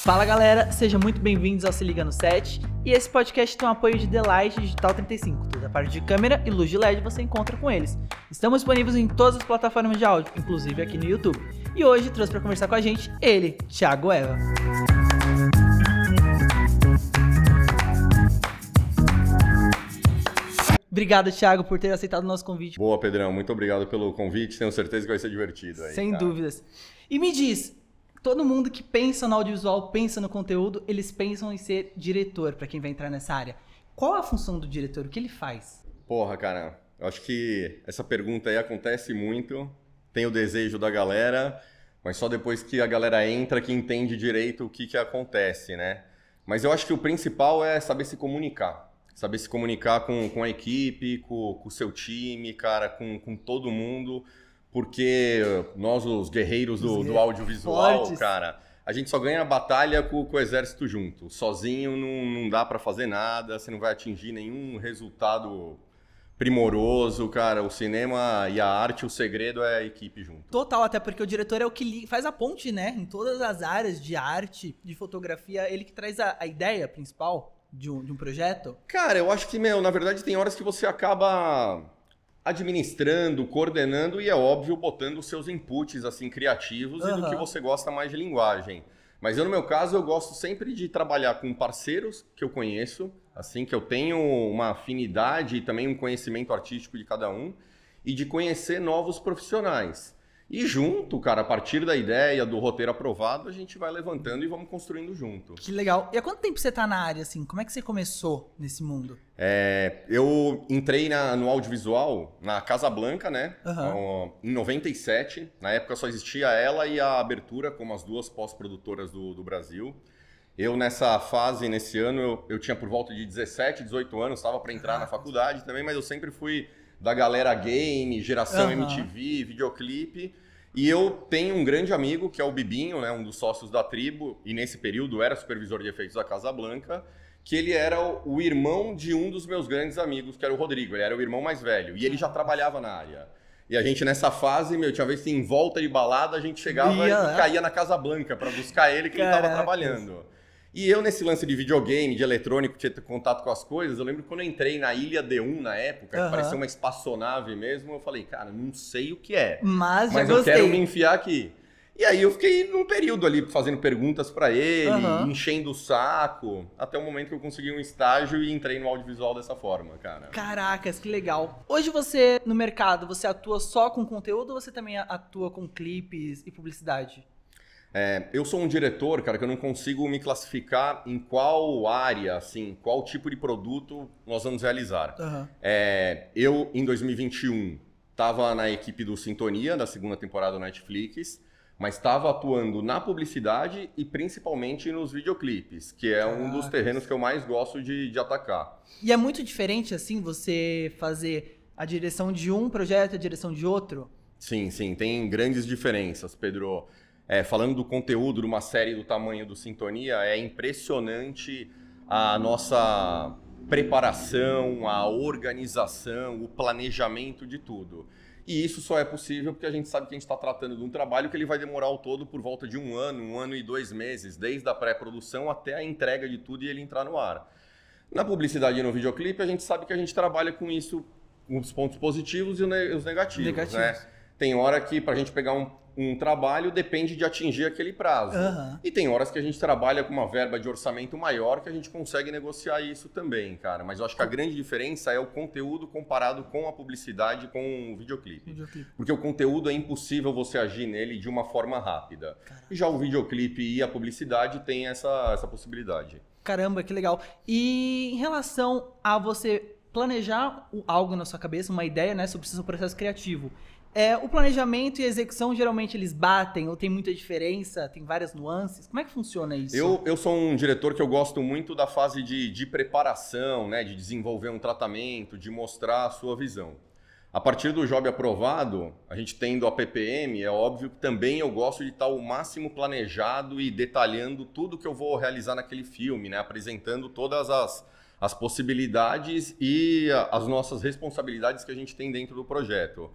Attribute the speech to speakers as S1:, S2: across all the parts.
S1: Fala galera, sejam muito bem-vindos ao Se Liga no 7 e esse podcast tem o apoio de Delight Digital 35. Toda a parte de câmera e luz de LED você encontra com eles. Estamos disponíveis em todas as plataformas de áudio, inclusive aqui no YouTube. E hoje trouxe para conversar com a gente ele, Thiago Eva. Obrigado, Thiago, por ter aceitado o nosso convite.
S2: Boa, Pedrão. Muito obrigado pelo convite. Tenho certeza que vai ser divertido. Aí,
S1: Sem
S2: cara.
S1: dúvidas. E me diz, todo mundo que pensa no audiovisual, pensa no conteúdo, eles pensam em ser diretor, para quem vai entrar nessa área. Qual a função do diretor? O que ele faz?
S2: Porra, cara. Eu acho que essa pergunta aí acontece muito. Tem o desejo da galera, mas só depois que a galera entra que entende direito o que, que acontece, né? Mas eu acho que o principal é saber se comunicar. Saber se comunicar com, com a equipe, com, o seu time, cara, com, com todo mundo. Porque nós, os guerreiros do, do audiovisual,
S1: Fortes.
S2: cara, a gente só ganha a batalha com, com o exército junto. Sozinho não, não dá pra fazer nada, você não vai atingir nenhum resultado primoroso, cara. O cinema e a arte, o segredo é a equipe junto.
S1: Total, até porque o diretor é o que faz a ponte, né? Em todas as áreas de arte, de fotografia, ele que traz a, a ideia principal de um, de um projeto.
S2: Cara, eu acho que, meu, na verdade tem horas que você acaba administrando, coordenando e é óbvio botando os seus inputs assim criativos e do que você gosta mais de linguagem. Mas eu no meu caso eu gosto sempre de trabalhar com parceiros que eu conheço, assim que eu tenho uma afinidade e também um conhecimento artístico de cada um e de conhecer novos profissionais. E junto, cara, a partir da ideia do roteiro aprovado, a gente vai levantando e vamos construindo junto.
S1: Que legal. E há quanto tempo você tá na área, assim? Como é que você começou nesse mundo?
S2: É, eu entrei na- no audiovisual na Casa Blanca, né? Ó, Em 97. Na época só existia ela e a Abertura como as duas pós-produtoras do, do Brasil. Eu, nessa fase, nesse ano, eu, eu tinha por volta de 17, 18 anos, estava para entrar na faculdade também, mas eu sempre fui da galera game, geração
S1: Aham.
S2: MTV, videoclipe. E eu tenho um grande amigo, que é o Bibinho, né, um dos sócios da tribo, e nesse período era supervisor de efeitos da Casa Blanca, que ele era o, o irmão de um dos meus grandes amigos, que era o Rodrigo. Ele era o irmão mais velho. E ele já trabalhava na área. E a gente, nessa fase, meu, tinha vez que em volta de balada, a gente chegava
S1: Ia,
S2: e
S1: né?
S2: caía na Casa Blanca para buscar ele, que ele estava
S1: Caracas.
S2: trabalhando. E eu, nesse lance de videogame, de eletrônico, tinha contato com as coisas, eu lembro que quando eu entrei na Ilha D1 na época,
S1: Aham.
S2: que parecia uma espaçonave mesmo, eu falei, cara, não sei o que é.
S1: Mas,
S2: Mas eu
S1: gostei.
S2: quero me enfiar aqui. E aí eu fiquei num período ali fazendo perguntas pra ele,
S1: Aham.
S2: enchendo o saco, até o momento que eu consegui um estágio e entrei no audiovisual dessa forma, cara.
S1: Caracas, que legal. Hoje você, no mercado, você atua só com conteúdo ou você também atua com clipes e publicidade?
S2: É, eu sou um diretor, cara, que eu não consigo me classificar em qual área, assim, qual tipo de produto nós vamos realizar.
S1: Aham.
S2: É, eu, em 2021, estava na equipe do Sintonia, da segunda temporada do Netflix, mas estava atuando na publicidade e principalmente nos videoclipes, que é um dos
S1: Caracas.
S2: terrenos que eu mais gosto de, de atacar.
S1: E é muito diferente, assim, você fazer a direção de um projeto e a direção de outro?
S2: Sim, sim, tem grandes diferenças, Pedro. É, falando do conteúdo de uma série do tamanho do Sintonia, é impressionante a nossa preparação, a organização, o planejamento de tudo. E isso só é possível porque a gente sabe que a gente está tratando de um trabalho que ele vai demorar ao todo por volta de um ano, um ano e dois meses, desde a pré-produção até a entrega de tudo e ele entrar no ar. Na publicidade e no videoclipe, a gente sabe que a gente trabalha com isso, os pontos positivos e os ne- os negativos.
S1: Negativos.
S2: Né? Tem hora que, para a gente pegar um, um trabalho, depende de atingir aquele prazo.
S1: Aham.
S2: E tem horas que a gente trabalha com uma verba de orçamento maior que a gente consegue negociar isso também, cara. Mas eu acho que a grande diferença é o conteúdo comparado com a publicidade, com o videoclipe.
S1: Videoclipe.
S2: Porque o conteúdo é impossível você agir nele de uma forma rápida. E já o videoclipe e a publicidade têm essa, essa possibilidade.
S1: Caramba, que legal. E em relação a você planejar algo na sua cabeça, uma ideia, né, sobre o seu processo criativo, é, o planejamento e a execução geralmente eles batem ou tem muita diferença, tem várias nuances. Como é que funciona isso?
S2: Eu, eu sou um diretor que eu gosto muito da fase de, de preparação, né, de desenvolver um tratamento, de mostrar a sua visão. A partir do job aprovado, a gente tendo a PPM, é óbvio que também eu gosto de estar o máximo planejado e detalhando tudo que eu vou realizar naquele filme, né, apresentando todas as, as possibilidades e as nossas responsabilidades que a gente tem dentro do projeto.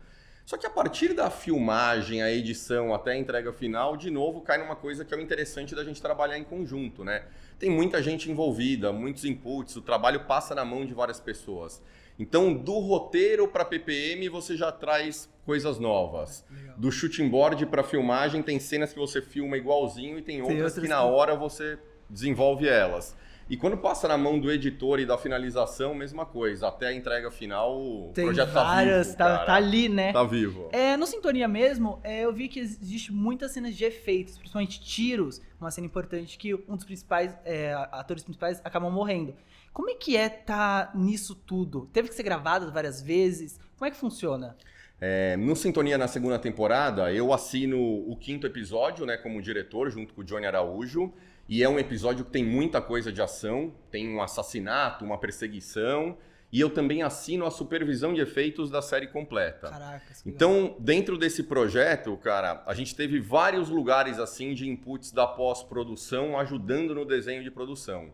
S2: Só que a partir da filmagem, a edição até a entrega final, de novo cai numa coisa que é o interessante da gente trabalhar em conjunto, né? Tem muita gente envolvida, muitos inputs, o trabalho passa na mão de várias pessoas. Então, do roteiro para PPM, você já traz coisas novas.
S1: Legal.
S2: Do shooting board para filmagem, tem cenas que você filma igualzinho e tem outras,
S1: outras
S2: que na hora você desenvolve elas. E quando passa na mão do editor e da finalização, mesma coisa. Até a entrega final, o
S1: Tem
S2: projeto
S1: várias,
S2: tá vivo.
S1: tá, tá ali, né?
S2: Tá vivo.
S1: É, no Sintonia mesmo, é, eu vi que existe muitas cenas de efeitos, principalmente tiros, uma cena importante que um dos principais, é, atores principais acabam morrendo. Como é que é tá nisso tudo? Teve que ser gravado várias vezes? Como é que funciona?
S2: É, no Sintonia na segunda temporada, eu assino o quinto episódio, né, como diretor, junto com o Johnny Araújo. E é um episódio que tem muita coisa de ação, tem um assassinato, uma perseguição. E eu também assino a supervisão de efeitos da série completa.
S1: Legal.
S2: Então, dentro desse projeto, cara, a gente teve vários lugares assim de inputs da pós-produção ajudando no desenho de produção.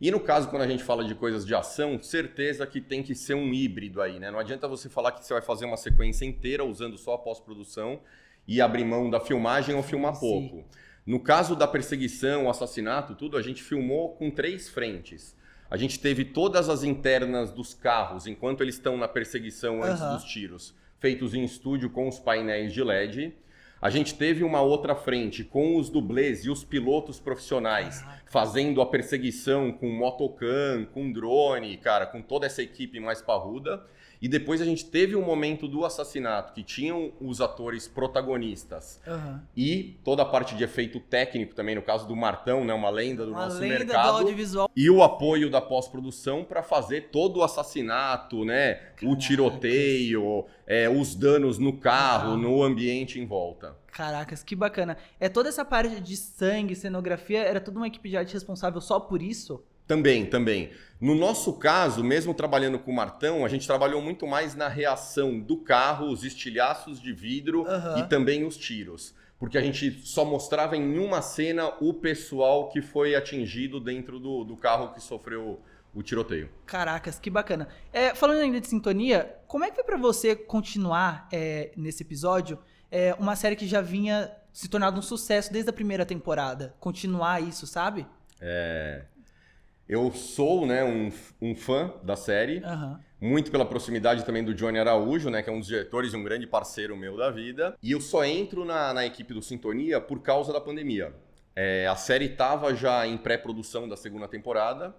S2: E no caso, quando a gente fala de coisas de ação, certeza que tem que ser um híbrido aí, né? Não adianta você falar que você vai fazer uma sequência inteira usando só a pós-produção e abrir mão da filmagem ou filmar
S1: Sim.
S2: No caso da perseguição, o assassinato, tudo, a gente filmou com três frentes. A gente teve todas as internas dos carros enquanto eles estão na perseguição antes
S1: Aham.
S2: dos tiros, feitos em estúdio com os painéis de LED. A gente teve uma outra frente com os dublês e os pilotos profissionais fazendo a perseguição com motocam, com drone, cara, com toda essa equipe mais parruda. E depois a gente teve um momento do assassinato que tinham os atores protagonistas
S1: Aham.
S2: e toda a parte de efeito técnico também, no caso do Martão, né, uma lenda do
S1: Uma
S2: nosso
S1: lenda
S2: mercado.
S1: do audiovisual.
S2: E o apoio da pós-produção para fazer todo o assassinato, né? O
S1: Caracas.
S2: tiroteio, é, os danos no carro, no ambiente em volta.
S1: Caracas, que bacana. É toda essa parte de sangue, cenografia, era toda uma equipe de arte responsável só por isso?
S2: Também, também. No nosso caso, mesmo trabalhando com o Martão, a gente trabalhou muito mais na reação do carro, os estilhaços de vidro
S1: Aham.
S2: e também os tiros. Porque a gente só mostrava em uma cena o pessoal que foi atingido dentro do, do carro que sofreu o tiroteio.
S1: Caracas, que bacana. É, falando ainda de sintonia, como é que foi pra você continuar é, nesse episódio é, uma série que já vinha se tornando um sucesso desde a primeira temporada? Continuar isso, sabe?
S2: Eu sou né, um, um fã da série,
S1: Aham.
S2: muito pela proximidade também do Johnny Araújo, né, que é um dos diretores e um grande parceiro meu da vida. E eu só entro na, na equipe do Sintonia por causa da pandemia. É, a série estava já em pré-produção da segunda temporada.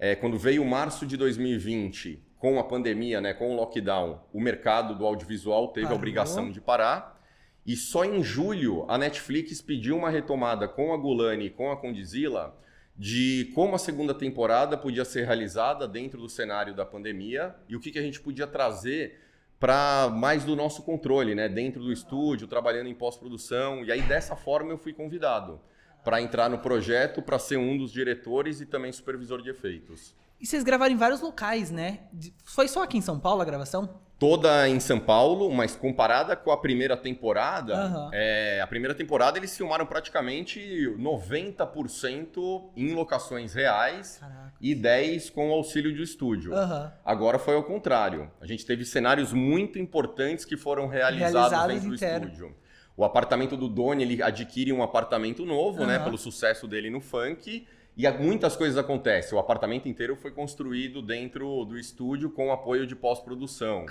S2: É, quando veio março de 2020, com a pandemia, né, com o lockdown, o mercado do audiovisual teve
S1: Parou.
S2: a obrigação de parar. E só em julho a Netflix pediu uma retomada com a Gulani e com a Condizila de como a segunda temporada podia ser realizada dentro do cenário da pandemia e o que, que a gente podia trazer para mais do nosso controle, né? Dentro do estúdio, trabalhando em pós-produção. E aí, dessa forma, eu fui convidado para entrar no projeto, para ser um dos diretores e também supervisor de efeitos.
S1: E vocês gravaram em vários locais, né? Foi só aqui em São Paulo a gravação?
S2: Toda em São Paulo, mas comparada com a primeira temporada,
S1: Aham.
S2: é, a primeira temporada eles filmaram praticamente 90% em locações reais
S1: Caraca.
S2: e 10% com o auxílio do estúdio.
S1: Aham.
S2: Agora foi ao contrário. A gente teve cenários muito importantes que foram realizados,
S1: Realizados
S2: dentro do
S1: inteiro.
S2: estúdio. O apartamento do Doni, ele adquire um apartamento novo, né?
S1: Aham.
S2: Pelo sucesso dele no funk. E muitas coisas acontecem. O apartamento inteiro foi construído dentro do estúdio com apoio de pós-produção.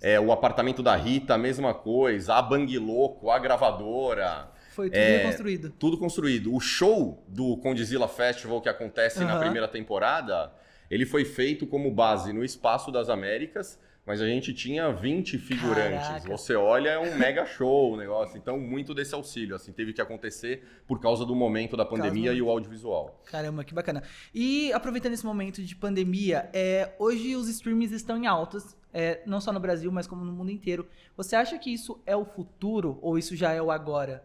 S2: É, o apartamento da Rita, a mesma coisa. A Bang Louco, a gravadora.
S1: Foi tudo
S2: é,
S1: reconstruído.
S2: Tudo construído. O show do Condizila Festival que acontece na
S1: Aham.
S2: primeira temporada, ele foi feito como base no Espaço das Américas, mas a gente tinha 20 figurantes.
S1: Caraca.
S2: Você olha, é um mega show o negócio. Então, muito desse auxílio, assim, teve que acontecer por causa do momento da pandemia e o audiovisual.
S1: Caramba, que bacana. E aproveitando esse momento de pandemia, é, hoje os streams estão em altas, é, não só no Brasil, mas como no mundo inteiro. Você acha que isso é o futuro ou isso já é o agora?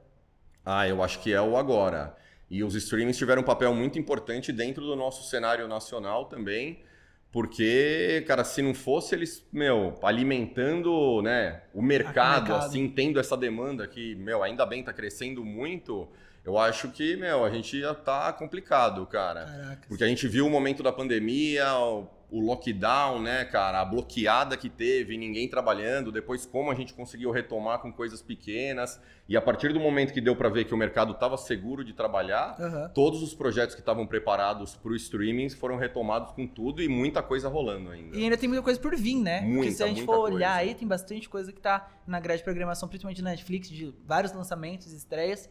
S2: Ah, eu acho que é o agora. E os streamings tiveram um papel muito importante dentro do nosso cenário nacional também, porque, cara, se não fosse eles, meu, alimentando, né, o mercado,
S1: mercado.
S2: assim, tendo essa demanda que, meu, ainda bem tá crescendo muito, eu acho que, meu, a gente já tá complicado, cara.
S1: Caracas.
S2: Porque a gente viu o momento da pandemia, o lockdown, né, cara, a bloqueada que teve, ninguém trabalhando, depois como a gente conseguiu retomar com coisas pequenas. E a partir do momento que deu para ver que o mercado estava seguro de trabalhar,
S1: Aham.
S2: todos os projetos que estavam preparados para o streaming foram retomados com tudo e muita coisa rolando ainda.
S1: E ainda tem muita coisa por vir, né? Porque
S2: Muita,
S1: se a gente for olhar
S2: coisa.
S1: aí, tem bastante coisa que tá na grade de programação, principalmente na Netflix, de vários lançamentos, estreias.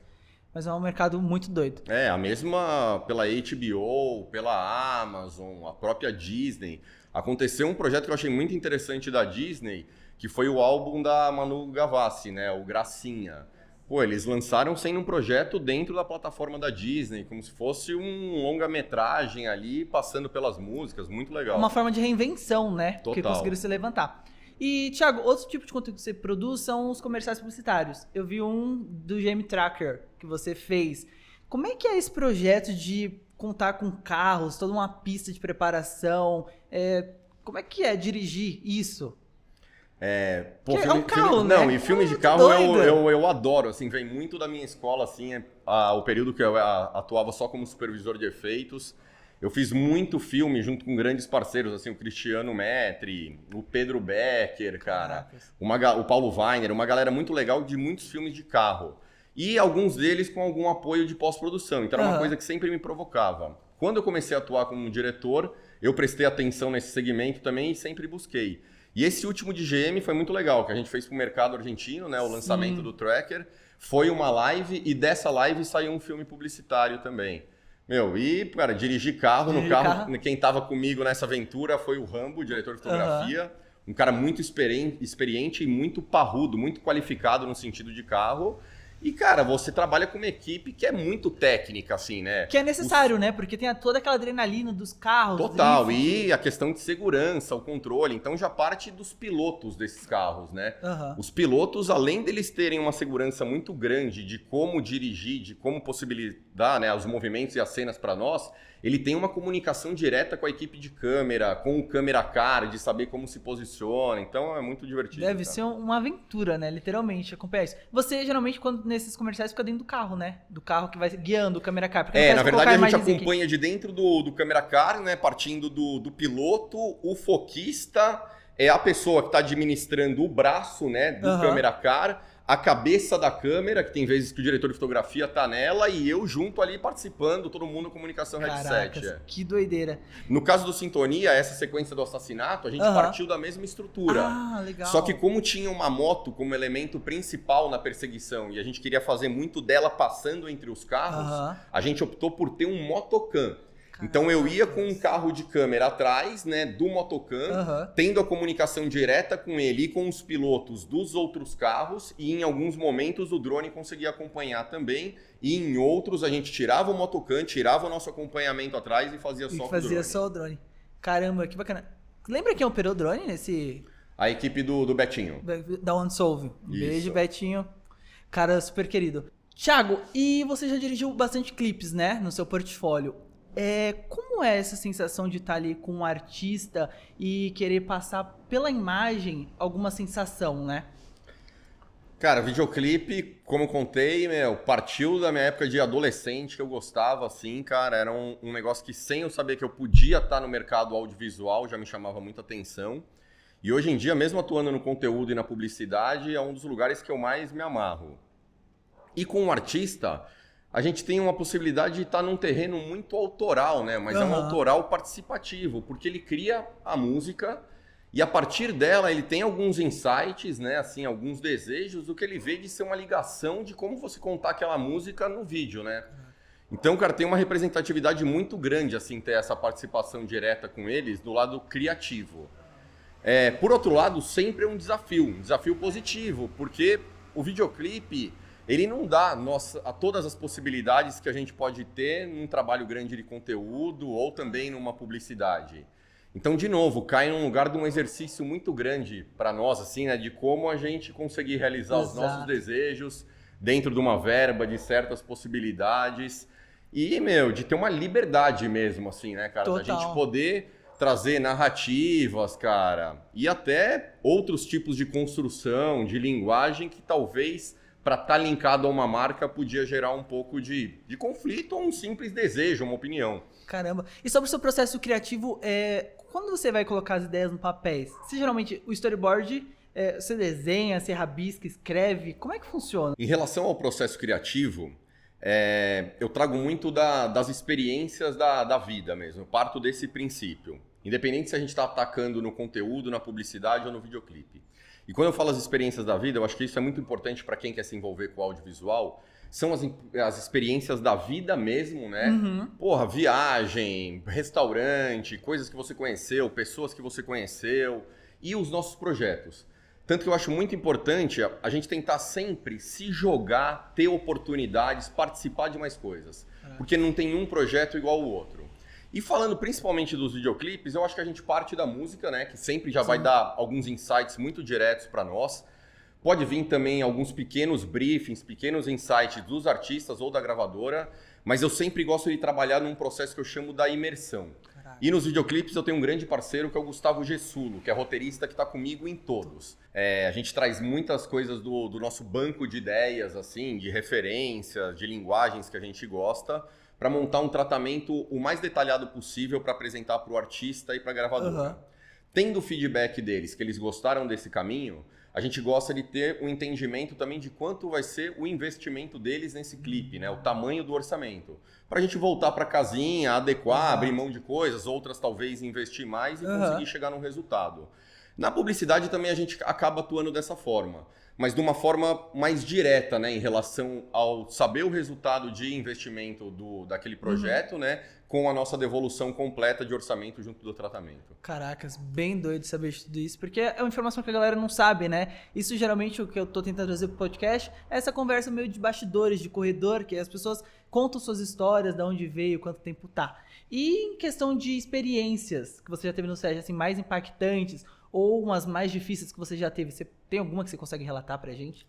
S1: Mas é um mercado muito doido.
S2: É, a mesma pela HBO, pela Amazon, a própria Disney. Aconteceu um projeto que eu achei muito interessante da Disney, que foi o álbum da Manu Gavassi, né, o Gracinha. Pô, eles lançaram sendo um projeto dentro da plataforma da Disney, como se fosse um longa-metragem ali, passando pelas músicas, muito
S1: É
S2: legal.
S1: uma forma de reinvenção, né? Porque
S2: Total.
S1: conseguiram se levantar. E, Thiago, outro tipo de conteúdo que você produz são os comerciais publicitários. Eu vi um do GM Tracker que você fez. Como é que é esse projeto de contar com carros, toda uma pista de preparação? É, como é que é dirigir isso?
S2: É, pô,
S1: é
S2: filme-
S1: um carro,
S2: filme-
S1: né?
S2: Não, e filme de
S1: Muito
S2: carro eu, eu, eu adoro, assim, vem muito da minha escola, assim, é, a- o período que eu a- atuava só como supervisor de efeitos. Eu fiz muito filme junto com grandes parceiros, assim, o Cristiano Metri, o Pedro Becker, cara, uma o Paulo Weiner, uma galera muito legal de muitos filmes de carro. E alguns deles com algum apoio de pós-produção. Então era uma
S1: Aham.
S2: coisa que sempre me provocava. Quando eu comecei a atuar como diretor, eu prestei atenção nesse segmento também e sempre busquei. E esse último de GM foi muito legal, que a gente fez pro mercado argentino, né? O lançamento
S1: Sim.
S2: do Tracker. Foi uma live e dessa live saiu um filme publicitário também. Meu, e, cara, dirigir carro, no
S1: Dirigir
S2: carro,
S1: carro.
S2: quem tava comigo nessa aventura foi o Rambo, diretor de fotografia. Um cara muito experi- experiente e muito parrudo, muito qualificado no sentido de carro. E, cara, você trabalha com uma equipe que é muito técnica, assim, né?
S1: Que é necessário, né? Porque tem toda aquela adrenalina dos carros.
S2: Total, e a questão de segurança, o controle. Então já parte dos pilotos desses carros, né?
S1: Aham.
S2: Os pilotos, além deles terem uma segurança muito grande de como dirigir, de como possibilitar né, os movimentos e as cenas para nós, ele tem uma comunicação direta com a equipe de câmera, com o câmera car, de saber como se posiciona. Então é muito divertido.
S1: Deve
S2: cara.
S1: ser um- uma aventura, né? Literalmente, acompanhar isso. Você, geralmente, quando nesses comerciais, fica dentro do carro, né? Do carro que vai guiando o câmera car.
S2: É, na verdade a gente
S1: imagenzinha aqui.
S2: acompanha de dentro do, do câmera car, né? Partindo do, do piloto, o foquista é a pessoa que está administrando o braço, né? Do
S1: Aham.
S2: câmera car, a cabeça da câmera, que tem vezes que o diretor de fotografia tá nela, e eu junto ali participando, todo mundo comunicação headset.
S1: Caracas,
S2: é.
S1: que doideira.
S2: No caso do Sintonia, essa sequência do assassinato, a gente
S1: Aham.
S2: partiu da mesma estrutura.
S1: Ah, legal.
S2: Só que como tinha uma moto como elemento principal na perseguição e a gente queria fazer muito dela passando entre os carros,
S1: Aham.
S2: a gente optou por ter um motocam. Então eu ia com um carro de câmera atrás, né, do motocam,
S1: Aham.
S2: tendo a comunicação direta com ele e com os pilotos dos outros carros, e em alguns momentos o drone conseguia acompanhar também, e em outros a gente tirava o motocam, tirava o nosso acompanhamento atrás e fazia só
S1: E
S2: o
S1: fazia
S2: drone.
S1: só o drone. Caramba, que bacana. Lembra quem operou o drone nesse.
S2: A equipe do, do Betinho.
S1: Da OneSolve? Um
S2: Isso.
S1: beijo, Betinho. Cara super querido. Thiago, e você já dirigiu bastante clipes, né? No seu portfólio. É, como é essa sensação de estar ali com um artista e querer passar pela imagem alguma sensação, né?
S2: Cara, videoclipe, como contei, meu, partiu da minha época de adolescente que eu gostava, assim, cara. Era um, um negócio que, sem eu saber que eu podia estar no mercado audiovisual, já me chamava muita atenção. E hoje em dia, mesmo atuando no conteúdo e na publicidade, é um dos lugares que eu mais me amarro. E com um artista, a gente tem uma possibilidade de estar num terreno muito autoral, né? Mas é um autoral participativo, porque ele cria a música e a partir dela ele tem alguns insights, né? Assim, alguns desejos do que ele vê de ser uma ligação de como você contar aquela música no vídeo, né? Então, cara, tem uma representatividade muito grande, assim, ter essa participação direta com eles do lado criativo. É, por outro lado, sempre é um desafio, um desafio positivo, porque o videoclipe ele não dá nossa, a todas as possibilidades que a gente pode ter num trabalho grande de conteúdo ou também numa publicidade. Então, de novo, cai num lugar de um exercício muito grande para nós, assim, né, de como a gente conseguir realizar os
S1: Exato.
S2: nossos desejos dentro de uma verba, de certas possibilidades e, meu, de ter uma liberdade mesmo, assim, né, cara, da
S1: Total.
S2: gente poder trazer narrativas, cara, e até outros tipos de construção, de linguagem que talvez para estar tá linkado a uma marca podia gerar um pouco de, de conflito ou um simples desejo, uma opinião.
S1: Caramba. E sobre o seu processo criativo, é, quando você vai colocar as ideias no papel, você geralmente o storyboard é, você desenha, você rabisca, escreve? Como é que funciona?
S2: Em relação ao processo criativo, é, eu trago muito da, das experiências da, da vida mesmo. Eu parto desse princípio. Independente se a gente está atacando no conteúdo, na publicidade ou no videoclipe. E quando eu falo as experiências da vida, eu acho que isso é muito importante para quem quer se envolver com o audiovisual. São as, as experiências da vida mesmo, né? Uhum. Porra, viagem, restaurante, coisas que você conheceu, pessoas que você conheceu e os nossos projetos. Tanto que eu acho muito importante a gente tentar sempre se jogar, ter oportunidades, participar de mais coisas. É. Porque não tem um projeto igual ao outro. E falando principalmente dos videoclipes, eu acho que a gente parte da música, né? Que sempre já Sim. vai dar alguns insights muito diretos para nós. Pode vir também alguns pequenos briefings, pequenos insights dos artistas ou da gravadora, mas eu sempre gosto de trabalhar num processo que eu chamo da imersão. E nos videoclipes eu tenho um grande parceiro que é o Gustavo Gessulo, que é roteirista que está comigo em todos. É, a gente traz muitas coisas do, do, nosso banco de ideias, assim, de referências, de linguagens que a gente gosta, para montar um tratamento o mais detalhado possível para apresentar para o artista e para a gravadora. Uhum. Tendo o feedback deles, que eles gostaram desse caminho, a gente gosta de ter um entendimento também de quanto vai ser o investimento deles nesse clipe, né? O tamanho do orçamento. Para a gente voltar para casinha, adequar, uhum. abrir mão de coisas, outras talvez investir mais e uhum. conseguir chegar num resultado. Na publicidade também a gente acaba atuando dessa forma mas de uma forma mais direta, né, em relação ao saber o resultado de investimento do, daquele uhum. projeto, uhum. né, com a nossa devolução completa de orçamento junto do tratamento.
S1: Caracas, bem doido saber tudo isso, porque é uma informação que a galera não sabe, né? Isso geralmente o que eu tô tentando trazer pro podcast é essa conversa meio de bastidores, de corredor, que as pessoas contam suas histórias, de onde veio, quanto tempo tá. E em questão de experiências que você já teve no set, assim, mais impactantes, ou umas mais difíceis que você já teve? Você tem alguma que você consegue relatar pra gente?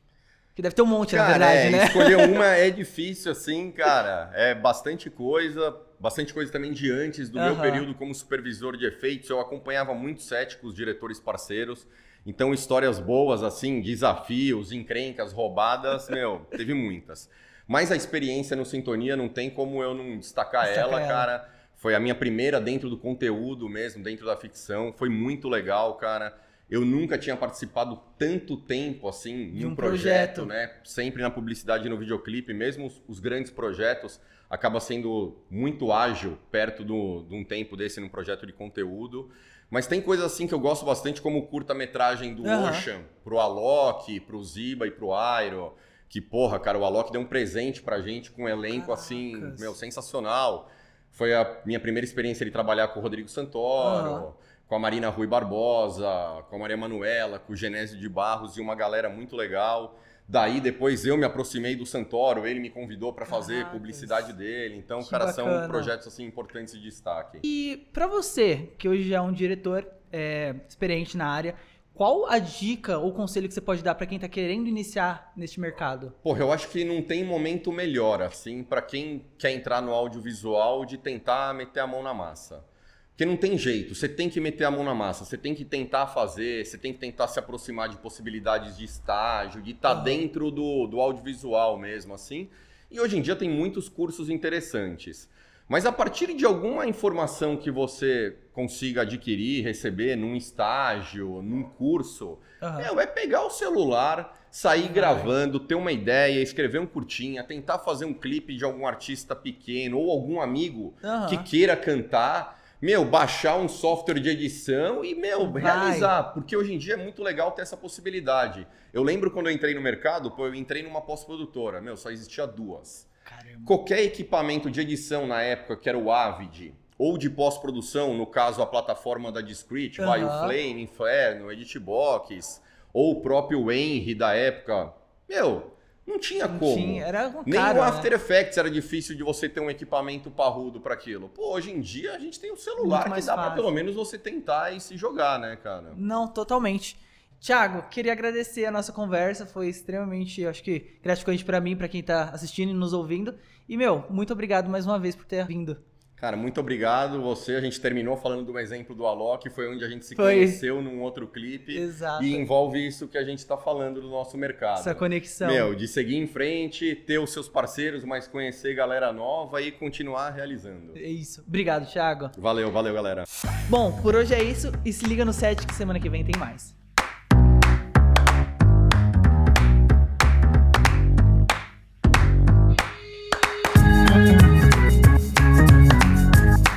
S1: Que deve ter um monte,
S2: cara,
S1: na verdade,
S2: é,
S1: né?
S2: Escolher uma é difícil, assim, cara. É bastante coisa, bastante coisa também de antes do meu período como supervisor de efeitos. Eu acompanhava muito set com os diretores parceiros. Então, histórias boas, assim, desafios, encrencas, roubadas, meu, teve muitas. Mas a experiência no Sintonia não tem como eu não destacar, destacar ela, ela, cara. Foi a minha primeira dentro do conteúdo mesmo, dentro da ficção. Foi muito legal, cara. Eu nunca tinha participado tanto tempo assim em um, um projeto, projeto, né? Sempre na publicidade e no videoclipe, mesmo os, os, grandes projetos, acaba sendo muito ágil perto do, de um tempo desse num projeto de conteúdo. Mas tem coisas assim que eu gosto bastante, como o curta-metragem do uhum. Ocean, pro Alok, pro Ziba e pro Airo. Que, porra, cara, o Alok deu um presente pra gente com um elenco Caracas. assim, meu, sensacional. Foi a minha primeira experiência de trabalhar com o Rodrigo Santoro, uhum. Com a Marina Rui Barbosa, com a Maria Manuela, com o Genésio de Barros e uma galera muito legal. Daí depois eu me aproximei do Santoro, ele me convidou para fazer publicidade dele. Então, cara, bacana. são projetos assim importantes de destaque.
S1: E para você, que hoje é um diretor é, experiente na área, qual a dica ou conselho que você pode dar para quem está querendo iniciar neste mercado?
S2: Porra, eu acho que não tem momento melhor, assim, para quem quer entrar no audiovisual de tentar meter a mão na massa. Porque não tem jeito, você tem que meter a mão na massa, você tem que tentar fazer, você tem que tentar se aproximar de possibilidades de estágio, de estar tá dentro do, do audiovisual mesmo, assim. E hoje em dia tem muitos cursos interessantes. Mas a partir de alguma informação que você consiga adquirir, receber num estágio, num curso, uhum. é, pegar o celular, sair uhum. gravando, ter uma ideia, escrever um curtinha, tentar fazer um clipe de algum artista pequeno ou algum amigo uhum. que queira cantar. Meu, baixar um software de edição e, meu, vai. realizar. Porque hoje em dia é muito legal ter essa possibilidade. Eu lembro quando eu entrei no mercado, pô, eu entrei numa pós-produtora. Meu, só existia duas. Caramba. Qualquer equipamento de edição na época, que era o Avid, ou de pós-produção, no caso a plataforma da Discrete, uhum. vai o Flame, Inferno, Editbox, ou o próprio Henry da época, meu, não tinha não como. Tinha,
S1: era um
S2: Nem
S1: cara,
S2: o After né? Effects era difícil de você ter um equipamento parrudo para aquilo. Pô, hoje em dia a gente tem um celular que dá para pelo menos você tentar e se jogar, né, cara?
S1: Não, totalmente. Tiago, queria agradecer a nossa conversa, foi extremamente, acho que, gratificante para mim, para quem tá assistindo e nos ouvindo. E, meu, muito obrigado mais uma vez por ter vindo.
S2: Cara, muito obrigado você. A gente terminou falando do exemplo do Alok, foi onde a gente se
S1: Foi.
S2: conheceu num outro clipe.
S1: Exato.
S2: E envolve isso que a gente está falando do nosso mercado.
S1: Essa conexão.
S2: Meu, de seguir em frente, ter os seus parceiros, mas conhecer galera nova e continuar realizando.
S1: É isso. Obrigado, Thiago.
S2: Valeu, valeu, galera.
S1: Bom, por hoje é isso e se liga no set que semana que vem tem mais.